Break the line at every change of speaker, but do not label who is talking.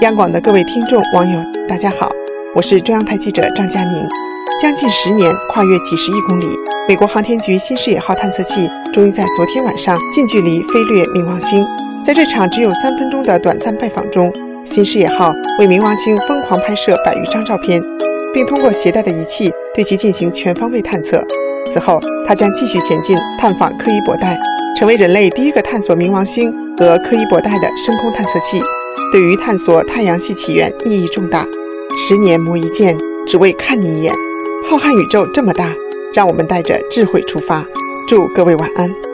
央广的各位听众、网友，大家好，我是中央台记者张佳宁。将近十年，跨越几十亿公里，美国航天局新视野号探测器终于在昨天晚上近距离飞掠冥王星。在这场只有三分钟的短暂拜访中，新视野号为冥王星疯狂拍摄百余张照片，并通过携带的仪器对其进行全方位探测。此后，它将继续前进，探访柯伊伯带，成为人类第一个探索冥王星和柯伊伯带的深空探测器。对于探索太阳系起源意义重大。十年磨一剑，只为看你一眼。浩瀚宇宙这么大，让我们带着智慧出发。祝各位晚安。